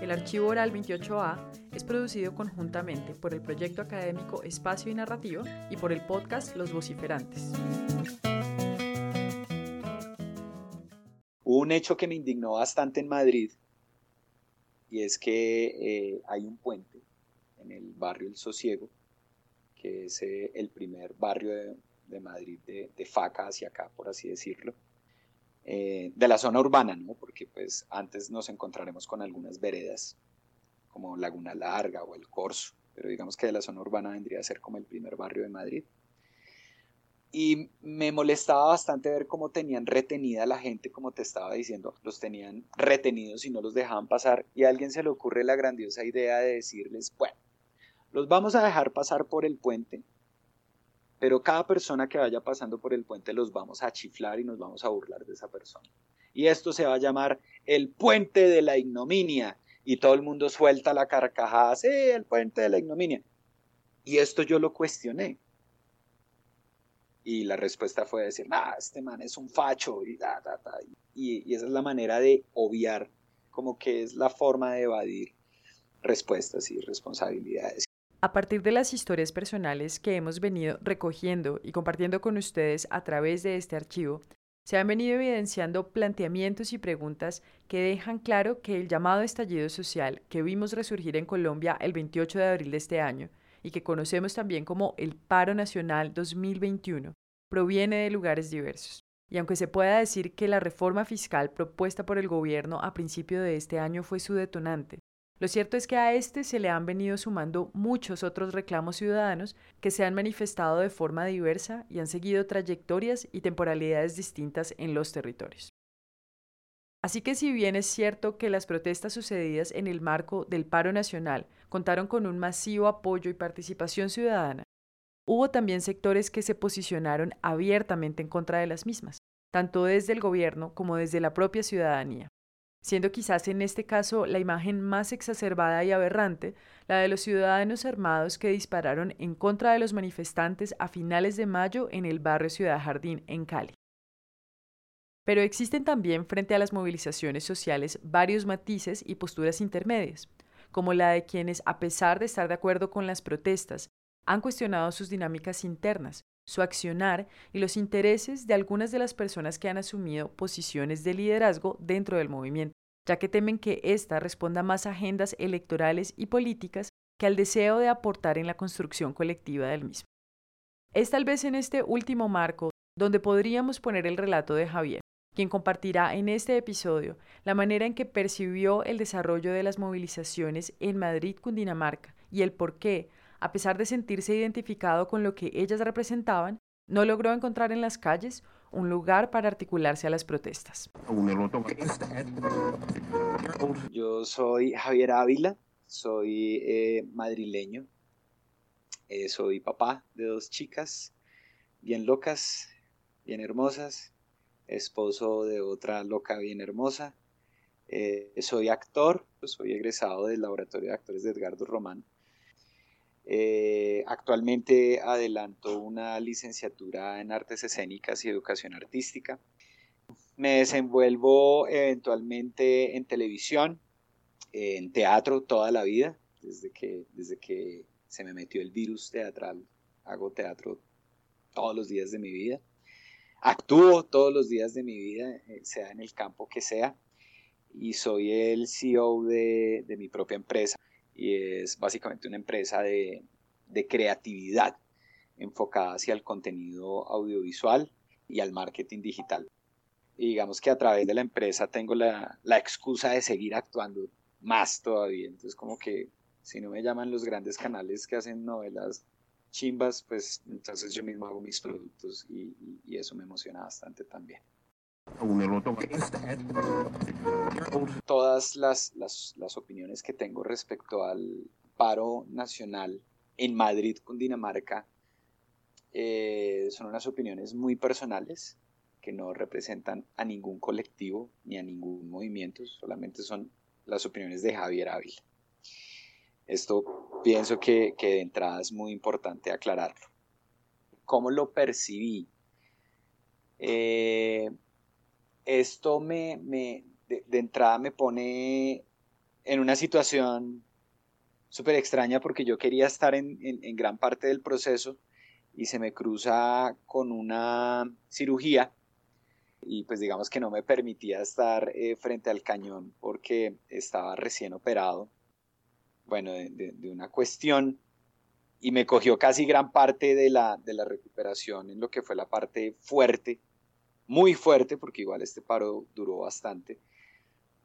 El archivo oral 28A es producido conjuntamente por el proyecto académico Espacio y Narrativa y por el podcast Los Vociferantes. Hubo un hecho que me indignó bastante en Madrid y es que eh, hay un puente en el barrio El Sosiego, que es eh, el primer barrio de, Madrid de, Faca hacia acá, por así decirlo, eh, de la zona urbana, ¿no? Porque pues antes nos encontraremos con algunas veredas, como Laguna Larga o El Corso, pero digamos que de la zona urbana vendría a ser como el primer barrio de Madrid y me molestaba bastante ver cómo tenían retenida a la gente, como te estaba diciendo, los tenían retenidos y no los dejaban pasar. Y a alguien se le ocurre la grandiosa idea de decirles, bueno, los vamos a dejar pasar por el puente, pero cada persona que vaya pasando por el puente los vamos a chiflar y nos vamos a burlar de esa persona. Y esto se va a llamar el puente de la ignominia. Y todo el mundo suelta la carcajada, sí, el puente de la ignominia. Y esto yo lo cuestioné y la respuesta fue decir, ah, este man es un facho y, y, esa es la manera de obviar, como que es la forma de evadir respuestas y responsabilidades. A partir de las historias personales que hemos venido recogiendo y compartiendo con ustedes a través de este archivo, se han venido evidenciando planteamientos y preguntas que dejan claro que el llamado estallido social que vimos resurgir en Colombia el 28 de abril de este año y que conocemos también como el Paro Nacional 2021, proviene de lugares diversos. Y aunque se pueda decir que la reforma fiscal propuesta por el gobierno a principio de este año fue su detonante, lo cierto es que a este se le han venido sumando muchos otros reclamos ciudadanos que se han manifestado de forma diversa y han seguido trayectorias y temporalidades distintas en los territorios. Así que si bien es cierto que las protestas sucedidas en el marco del paro nacional contaron con un masivo apoyo y participación ciudadana, hubo también sectores que se posicionaron abiertamente en contra de las mismas, tanto desde el gobierno como desde la propia ciudadanía, siendo quizás en este caso la imagen más exacerbada y aberrante la de los ciudadanos armados que dispararon en contra de los manifestantes a finales de mayo en el barrio Ciudad Jardín, en Cali. Pero existen también frente a las movilizaciones sociales varios matices y posturas intermedias, como la de quienes, a pesar de estar de acuerdo con las protestas, han cuestionado sus dinámicas internas, su accionar y los intereses de algunas de las personas que han asumido posiciones de liderazgo dentro del movimiento, ya que temen que ésta responda más a agendas electorales y políticas que al deseo de aportar en la construcción colectiva del mismo. Es tal vez en este último marco donde podríamos poner el relato de Javier, quien compartirá en este episodio la manera en que percibió el desarrollo de las movilizaciones en Madrid, Cundinamarca, y el por qué, a pesar de sentirse identificado con lo que ellas representaban, no logró encontrar en las calles un lugar para articularse a las protestas. Yo soy Javier Ávila, soy eh, madrileño, eh, soy papá de dos chicas bien locas, bien hermosas, esposo de otra loca bien hermosa. Eh, soy actor, pues soy egresado del Laboratorio de Actores de Edgardo Román eh, actualmente adelanto una licenciatura en artes escénicas y educación artística. Me desenvuelvo eventualmente en televisión, en teatro toda la vida, desde que, desde que se me metió el virus teatral. Hago teatro todos los días de mi vida. Actúo todos los días de mi vida, eh, sea en el campo que sea. Y soy el CEO de, de mi propia empresa, y es básicamente una empresa de, creatividad enfocada hacia el contenido audiovisual y al marketing digital. Y digamos que a través de la empresa tengo la, la excusa de seguir actuando más todavía. Entonces como que si no me llaman los grandes canales que hacen novelas chimbas, pues entonces yo mismo hago mis productos y, y eso me emociona bastante también. Todas las, las, las, opiniones que tengo respecto al paro nacional en Madrid, Cundinamarca, eh, son unas opiniones muy personales que no representan a ningún colectivo ni a ningún movimiento, solamente son las opiniones de Javier Ávila. Esto pienso que, de entrada es muy importante aclararlo. ¿Cómo lo percibí? Eh, esto me, de, entrada me pone en una situación súper extraña porque yo quería estar en, gran parte del proceso y se me cruza con una cirugía y pues digamos que no me permitía estar eh, frente al cañón porque estaba recién operado, bueno, de, una cuestión y me cogió casi gran parte de la, de la recuperación en lo que fue la parte fuerte, muy fuerte, porque igual este paro duró bastante.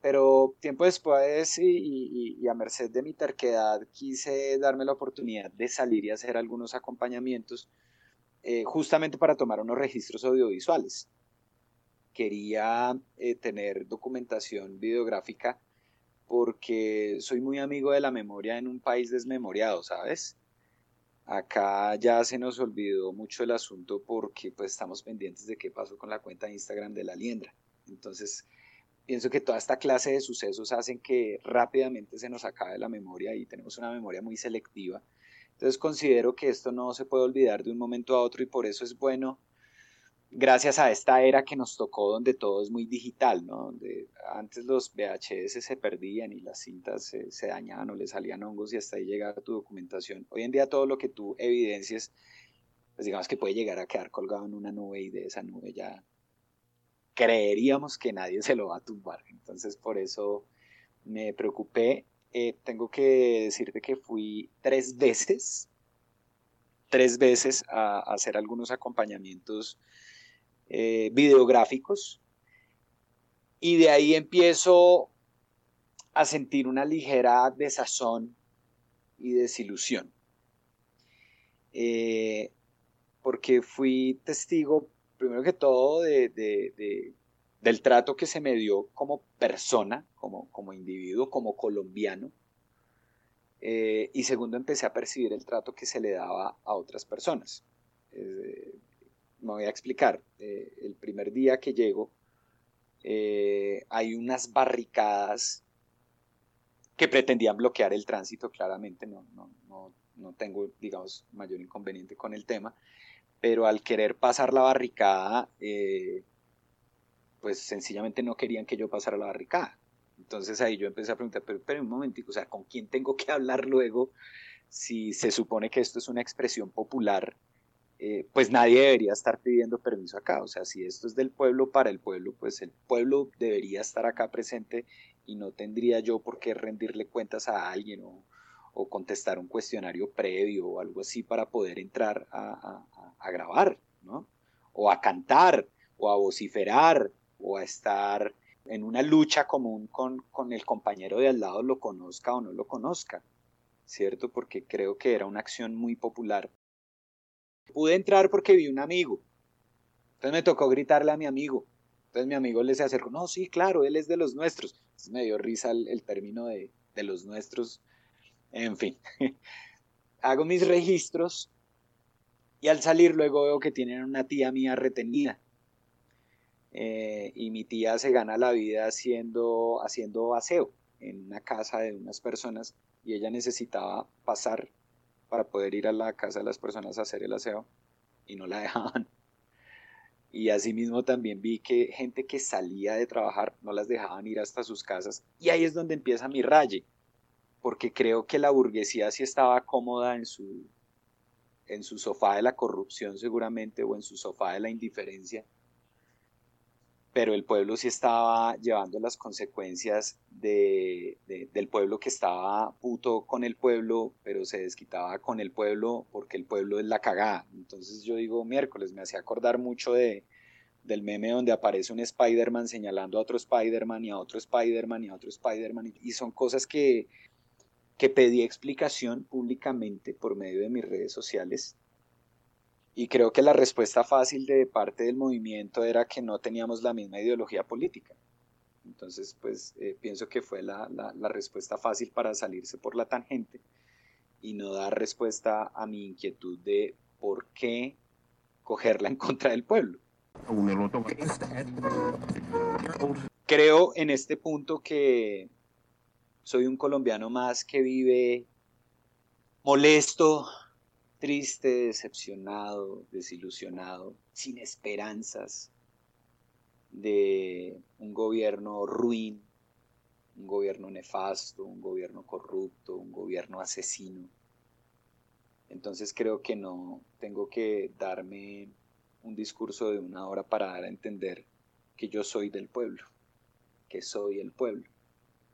Pero tiempo después y, a merced de mi terquedad quise darme la oportunidad de salir y hacer algunos acompañamientos eh, justamente para tomar unos registros audiovisuales. Quería eh, tener documentación videográfica porque soy muy amigo de la memoria en un país desmemoriado, ¿sabes? Acá ya se nos olvidó mucho el asunto porque pues estamos pendientes de qué pasó con la cuenta de Instagram de la liendra. Entonces, pienso que toda esta clase de sucesos hacen que rápidamente se nos acabe la memoria y tenemos una memoria muy selectiva. Entonces considero que esto no se puede olvidar de un momento a otro y por eso es bueno, gracias a esta era que nos tocó donde todo es muy digital, ¿no? Donde antes los VHS se perdían y las cintas se, dañaban o le salían hongos y hasta ahí llegaba tu documentación. Hoy en día todo lo que tú evidencies, pues digamos que puede llegar a quedar colgado en una nube y de esa nube ya creeríamos que nadie se lo va a tumbar. Entonces por eso me preocupé. Eh, tengo que decirte que fui tres veces, tres veces a, hacer algunos acompañamientos eh, videográficos y de ahí empiezo a sentir una ligera desazón y desilusión. Eh, porque fui testigo primero que todo, de, del trato que se me dio como persona, como, como individuo, como colombiano. Eh, y segundo, empecé a percibir el trato que se le daba a otras personas. Me voy a explicar. Eh, el primer día que llego, hay unas barricadas que pretendían bloquear el tránsito, claramente no, no, no, no tengo, digamos, mayor inconveniente con el tema, pero al querer pasar la barricada, eh, pues sencillamente no querían que yo pasara la barricada. Entonces ahí yo empecé a preguntar, pero, pero un momentico, o sea, ¿con quién tengo que hablar luego si se supone que esto es una expresión popular? Eh, pues nadie debería estar pidiendo permiso acá. O sea, si esto es del pueblo para el pueblo, pues el pueblo debería estar acá presente y no tendría yo por qué rendirle cuentas a alguien o, o contestar un cuestionario previo o algo así para poder entrar a, grabar, ¿no? O a cantar, o a vociferar, o a estar en una lucha común con, con el compañero de al lado, lo conozca o no lo conozca, ¿cierto? Porque creo que era una acción muy popular. Pude entrar porque vi un amigo, entonces me tocó gritarle a mi amigo, entonces mi amigo le se acercó, no, sí, claro, él es de los nuestros. Entonces me dio risa el, término de, de los nuestros, en fin, hago mis registros y al salir luego veo que tienen una tía mía retenida. Eh, y mi tía se gana la vida haciendo, haciendo aseo en una casa de unas personas y ella necesitaba pasar para poder ir a la casa de las personas a hacer el aseo y no la dejaban. Y asimismo también vi que gente que salía de trabajar no las dejaban ir hasta sus casas y ahí es donde empieza mi raye porque creo que la burguesía sí estaba cómoda en su, en su sofá de la corrupción seguramente o en su sofá de la indiferencia, pero el pueblo sí estaba llevando las consecuencias de, del pueblo que estaba puto con el pueblo, pero se desquitaba con el pueblo porque el pueblo es la cagada. Entonces yo digo miércoles, me hacía acordar mucho de, del meme donde aparece un Spider-Man señalando a otro Spider-Man y a otro Spider-Man y a otro Spider-Man, y son cosas que que pedí explicación públicamente por medio de mis redes sociales y creo que la respuesta fácil de parte del movimiento era que no teníamos la misma ideología política. Entonces, pues eh, pienso que fue la, la, respuesta fácil para salirse por la tangente y no dar respuesta a mi inquietud de por qué cogerla en contra del pueblo. Creo en este punto que soy un colombiano más que vive molesto, triste, decepcionado, desilusionado, sin esperanzas de un gobierno ruin, un gobierno nefasto, un gobierno corrupto, un gobierno asesino. Entonces creo que no tengo que darme un discurso de una hora para dar a entender que yo soy del pueblo, que soy el pueblo.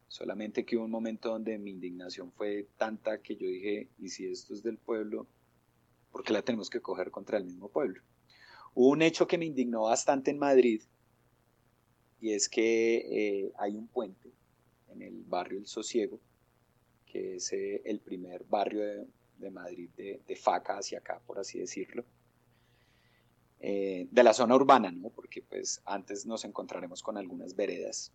Solamente que hubo un momento donde mi indignación fue tanta que yo dije, ¿y si esto es del pueblo? ¿Por qué la tenemos que coger contra el mismo pueblo? Un hecho que me indignó bastante en Madrid y es que eh, hay un puente en el barrio El Sosiego, que es eh, el primer barrio de, Madrid de, de, faca hacia acá, por así decirlo, eh, de la zona urbana, ¿no? Porque pues antes nos encontraremos con algunas veredas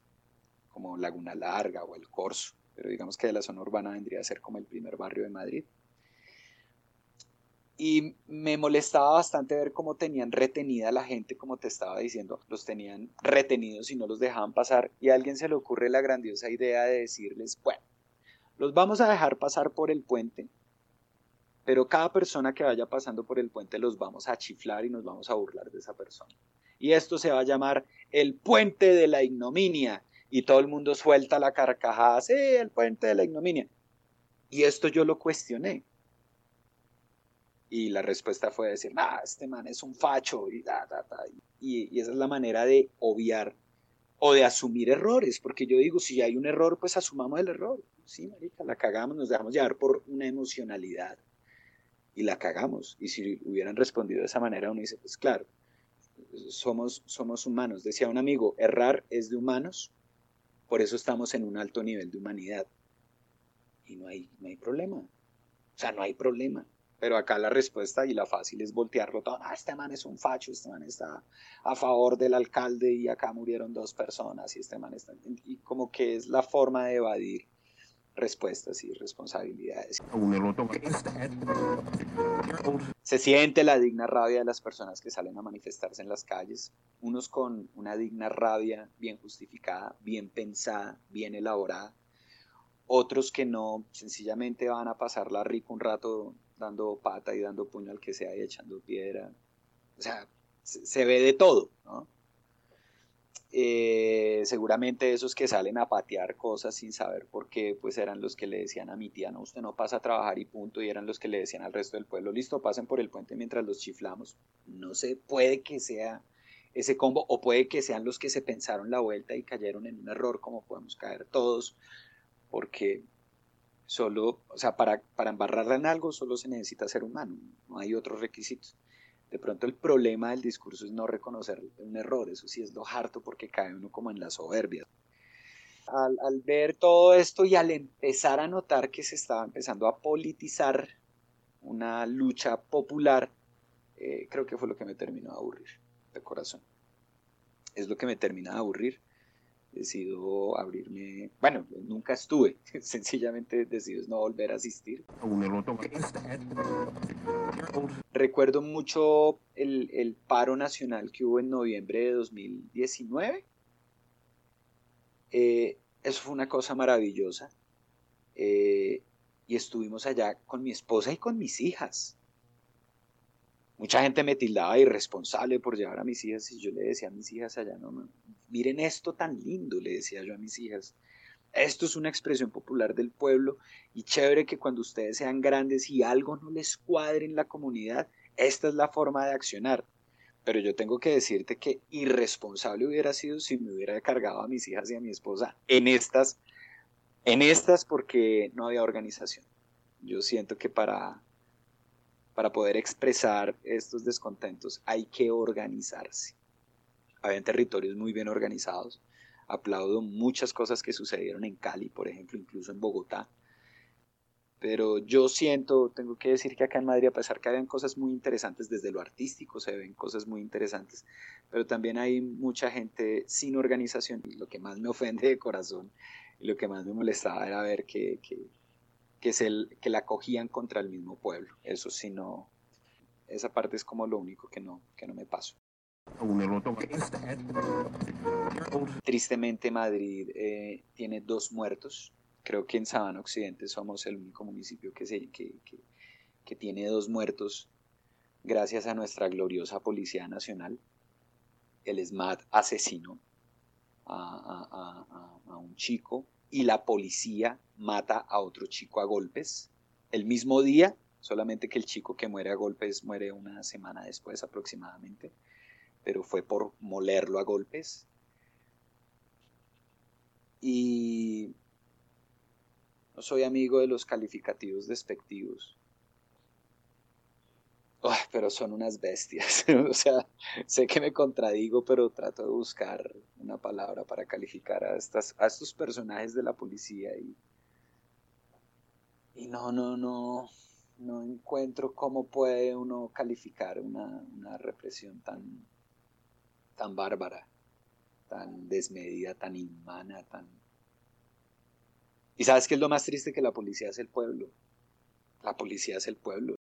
como Laguna Larga o El Corso, pero digamos que de la zona urbana vendría a ser como el primer barrio de Madrid. Y me molestaba bastante ver cómo tenían retenida la gente, como te estaba diciendo, los tenían retenidos y no los dejaban pasar. Y a alguien se le ocurre la grandiosa idea de decirles, bueno, los vamos a dejar pasar por el puente, pero cada persona que vaya pasando por el puente los vamos a chiflar y nos vamos a burlar de esa persona. Y esto se va a llamar el puente de la ignominia. Y todo el mundo suelta la carcajada, sí, el puente de la ignominia. Y esto yo lo cuestioné y la respuesta fue decir, ah, este man es un facho y, y, esa es la manera de obviar o de asumir errores, porque yo digo, si hay un error, pues asumamos el error. Sí, marica, la cagamos, nos dejamos llevar por una emocionalidad y la cagamos. Y si hubieran respondido de esa manera, uno dice, pues claro, somos, somos humanos. Decía un amigo, errar es de humanos, por eso estamos en un alto nivel de humanidad. Y no hay, no hay problema. O sea, no hay problema. Pero acá la respuesta y la fácil es voltearlo todo. Ah, este man es un facho, este man está a favor del alcalde y acá murieron dos personas y este man está... Y como que es la forma de evadir respuestas y responsabilidades. Se siente la digna rabia de las personas que salen a manifestarse en las calles, unos con una digna rabia bien justificada, bien pensada, bien elaborada, otros que no, sencillamente van a pasarla rico un rato dando pata y dando puño al que sea y echando piedra. O sea, se, ve de todo, ¿no? Eh, seguramente esos que salen a patear cosas sin saber por qué, pues eran los que le decían a mi tía, no, usted no pasa a trabajar y punto, y eran los que le decían al resto del pueblo, listo, pasen por el puente mientras los chiflamos. No sé, puede que sea ese combo, o puede que sean los que se pensaron la vuelta y cayeron en un error, como podemos caer todos, porque Solo, o sea, para, para embarrarla en algo solo se necesita ser humano, no hay otros requisitos. De pronto el problema del discurso es no reconocer un error, eso sí es lo harto porque cae uno como en la soberbia. Al, ver todo esto y al empezar a notar que se estaba empezando a politizar una lucha popular, eh, creo que fue lo que me terminó de aburrir, de corazón. Es lo que me termina de aburrir decido abrirme, bueno, nunca estuve, sencillamente decido no volver a asistir. Recuerdo mucho el, el, paro nacional que hubo en noviembre de 2019. Eh, eso fue una cosa maravillosa. Eh, y estuvimos allá con mi esposa y con mis hijas. Mucha gente me tildaba irresponsable por llevar a mis hijas y yo le decía a mis hijas allá, no, miren esto tan lindo, le decía yo a mis hijas. Esto es una expresión popular del pueblo y chévere que cuando ustedes sean grandes y algo no les cuadre en la comunidad, esta es la forma de accionar. Pero yo tengo que decirte que irresponsable hubiera sido si me hubiera cargado a mis hijas y a mi esposa en estas, en estas porque no había organización. Yo siento que para para poder expresar estos descontentos hay que organizarse. Habían territorios muy bien organizados. Aplaudo muchas cosas que sucedieron en Cali, por ejemplo, incluso en Bogotá. Pero yo siento, tengo que decir que acá en Madrid, a pesar que habían cosas muy interesantes desde lo artístico, se ven cosas muy interesantes, pero también hay mucha gente sin organización. Y lo que más me ofende de corazón y lo que más me molestaba era ver que, que que, que la cogían contra el mismo pueblo. Eso sí no, esa parte es como lo único que no, que no me paso. Tristemente Madrid eh, tiene dos muertos. Creo que en Sabana Occidente somos el único municipio que, se, que, que, tiene dos muertos gracias a nuestra gloriosa Policía Nacional. El SMAT asesinó a, a, un chico y la policía mata a otro chico a golpes el mismo día, solamente que el chico que muere a golpes muere una semana después aproximadamente pero fue por molerlo a golpes. Y no soy amigo de los calificativos despectivos. Pero son unas bestias. o sea, sé que me contradigo, pero trato de buscar una palabra para calificar a, estas, a estos personajes de la policía. Y, y no, no, no, no encuentro cómo puede uno calificar una, una represión tan, tan bárbara, tan desmedida, tan inhumana, tan... ¿Y sabes qué es lo más triste? Que la policía es el pueblo. La policía es el pueblo.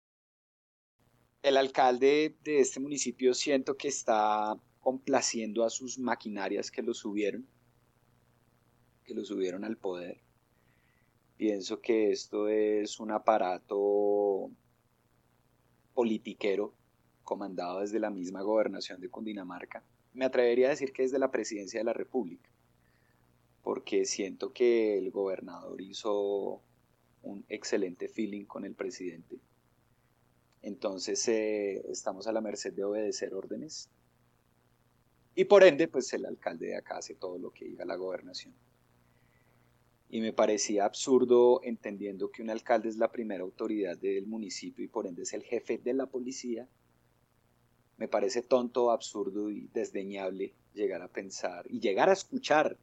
El alcalde de este municipio siento que está complaciendo a sus maquinarias que lo subieron, que lo subieron al poder. Pienso que esto es un aparato politiquero comandado desde la misma gobernación de Cundinamarca me atrevería a decir que es de la presidencia de la República, porque siento que el gobernador hizo un excelente feeling con el presidente. Entonces eh, estamos a la merced de obedecer órdenes. Y por ende, pues el alcalde de acá hace todo lo que diga la gobernación. Y me parecía absurdo entendiendo que un alcalde es la primera autoridad del municipio y por ende es el jefe de la policía, me parece tonto, absurdo y desdeñable llegar a pensar y llegar a escuchar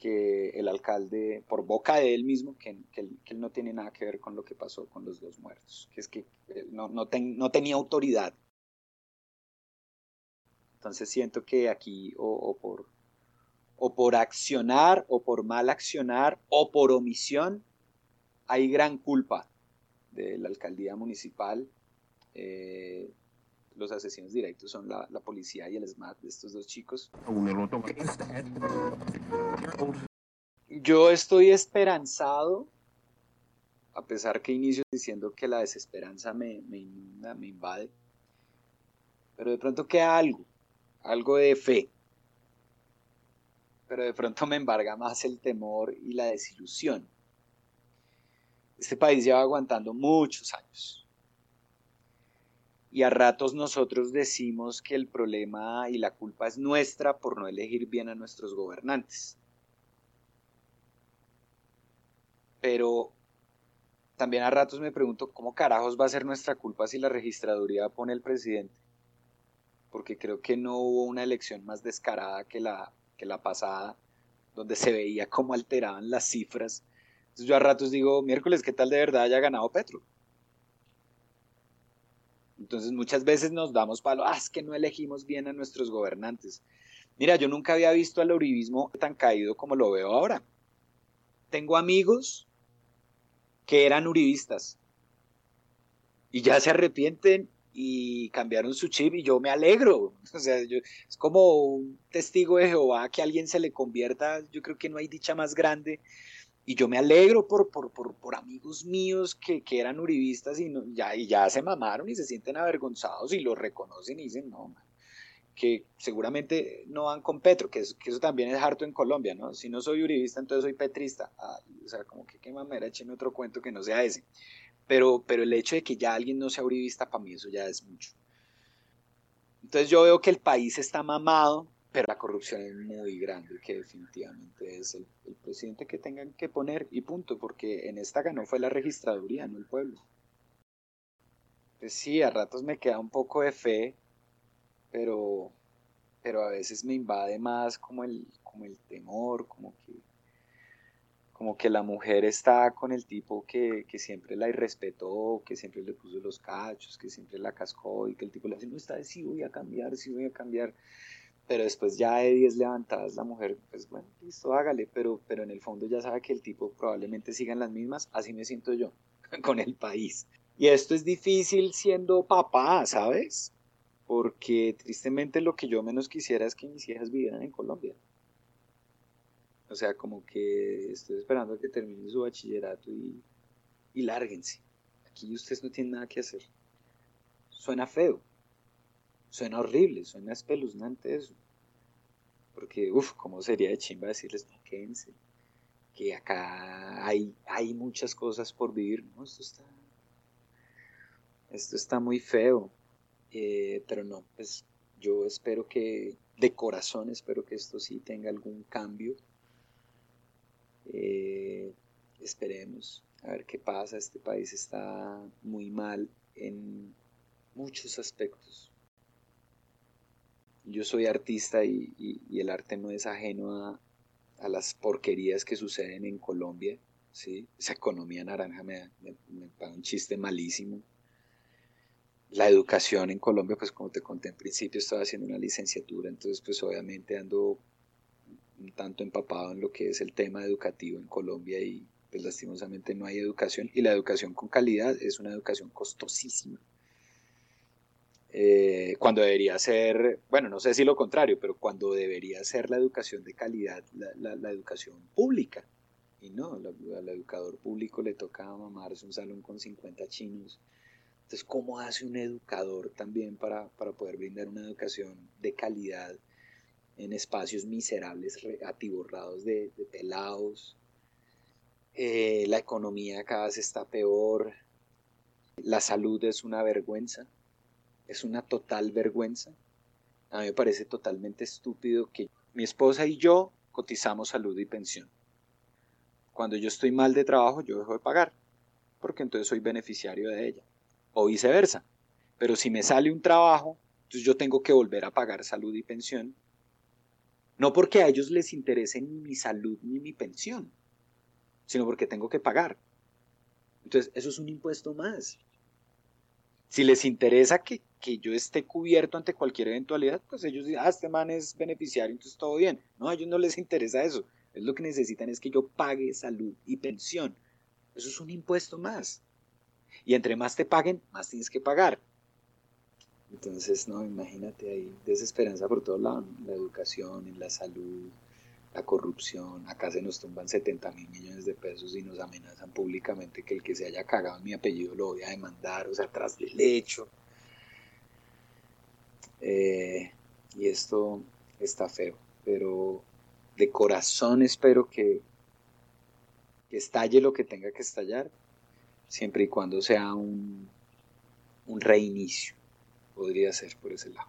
que el alcalde, por boca de él mismo, que, él, no tiene nada que ver con lo que pasó con los dos muertos, que es que no, no, tenía autoridad. Entonces siento que aquí o, por, o por accionar o por mal accionar o por omisión hay gran culpa de la alcaldía municipal. Eh, los asesinos directos son la, policía y el SMAT de estos dos chicos. Yo estoy esperanzado, a pesar que inicio diciendo que la desesperanza me, inunda, me invade, pero de pronto queda algo, algo de fe. Pero de pronto me embarga más el temor y la desilusión. Este país lleva aguantando muchos años y a ratos nosotros decimos que el problema y la culpa es nuestra por no elegir bien a nuestros gobernantes. Pero también a ratos me pregunto cómo carajos va a ser nuestra culpa si la registraduría pone el presidente. Porque creo que no hubo una elección más descarada que la, que la pasada, donde se veía cómo alteraban las cifras. Entonces yo a ratos digo, miércoles, ¿qué tal de verdad haya ganado Petro? Entonces muchas veces nos damos palo, ah, es que no elegimos bien a nuestros gobernantes. Mira, yo nunca había visto al uribismo tan caído como lo veo ahora. Tengo amigos que eran uribistas y ya se arrepienten y cambiaron su chip y yo me alegro. O sea, yo, es como un testigo de Jehová que alguien se le convierta. Yo creo que no hay dicha más grande y yo me alegro por, por, por, por amigos míos que, que, eran uribistas y, no, ya, y ya se mamaron y se sienten avergonzados y lo reconocen y dicen, no, que seguramente no van con Petro, que, eso también es harto en Colombia, ¿no? Si no soy uribista, entonces soy petrista. o sea, como que qué mamera, écheme otro cuento que no sea ese. Pero, pero el hecho de que ya alguien no sea uribista, para mí eso ya es mucho. Entonces yo veo que el país está mamado pero la corrupción es muy grande, que definitivamente es el, presidente que tengan que poner y punto, porque en esta ganó fue la registraduría, no el pueblo. Pues sí, a ratos me queda un poco de fe, pero, pero a veces me invade más como el, como el temor, como que, como que la mujer está con el tipo que, que siempre la irrespetó, que siempre le puso los cachos, que siempre la cascó y que el tipo le dice, no está, sí voy a cambiar, sí voy a cambiar pero después ya de 10 levantadas la mujer, pues bueno, listo, hágale, pero, pero en el fondo ya sabe que el tipo probablemente siga en las mismas, así me siento yo con el país. Y esto es difícil siendo papá, ¿sabes? Porque tristemente lo que yo menos quisiera es que mis hijas vivieran en Colombia. O sea, como que estoy esperando a que termine su bachillerato y, y lárguense. Aquí ustedes no tienen nada que hacer. Suena feo, suena horrible, suena espeluznante eso. Porque, uff, ¿cómo sería de chimba decirles, no, quédense? Que acá hay, hay muchas cosas por vivir, ¿no? Esto está, esto está muy feo. Eh, pero no, pues yo espero que, de corazón, espero que esto sí tenga algún cambio. Eh, esperemos a ver qué pasa. Este país está muy mal en muchos aspectos yo soy artista y, el arte no es ajeno a, las porquerías que suceden en Colombia, ¿sí? Esa economía naranja me, me, un chiste malísimo. La educación en Colombia, pues como te conté en principio, estaba haciendo una licenciatura, entonces pues obviamente ando un tanto empapado en lo que es el tema educativo en Colombia y pues lastimosamente no hay educación y la educación con calidad es una educación costosísima. Eh, cuando debería ser, bueno, no sé si lo contrario, pero cuando debería ser la educación de calidad, la, educación pública. Y no, al educador público le toca mamarse un salón con 50 chinos. Entonces, ¿cómo hace un educador también para, para poder brindar una educación de calidad en espacios miserables, atiborrados de, de pelados? Eh, la economía cada vez está peor, la salud es una vergüenza es una total vergüenza. A mí me parece totalmente estúpido que mi esposa y yo cotizamos salud y pensión. Cuando yo estoy mal de trabajo, yo dejo de pagar, porque entonces soy beneficiario de ella. O viceversa. Pero si me sale un trabajo, entonces yo tengo que volver a pagar salud y pensión. No porque a ellos les interese ni mi salud ni mi pensión, sino porque tengo que pagar. Entonces, eso es un impuesto más. Si les interesa que, yo esté cubierto ante cualquier eventualidad, pues ellos dicen, ah, este man es beneficiario, entonces todo bien. No, a ellos no les interesa eso. Es lo que necesitan es que yo pague salud y pensión. Eso es un impuesto más. Y entre más te paguen, más tienes que pagar. Entonces, no, imagínate ahí, desesperanza por todos lados, la educación, en la salud, la corrupción, acá se nos tumban 70 mil millones de pesos y nos amenazan públicamente que el que se haya cagado en mi apellido lo voy a demandar, o sea, atrás del hecho. Eh, y esto está feo, pero de corazón espero que, que estalle lo que tenga que estallar, siempre y cuando sea un, un reinicio, podría ser por ese lado.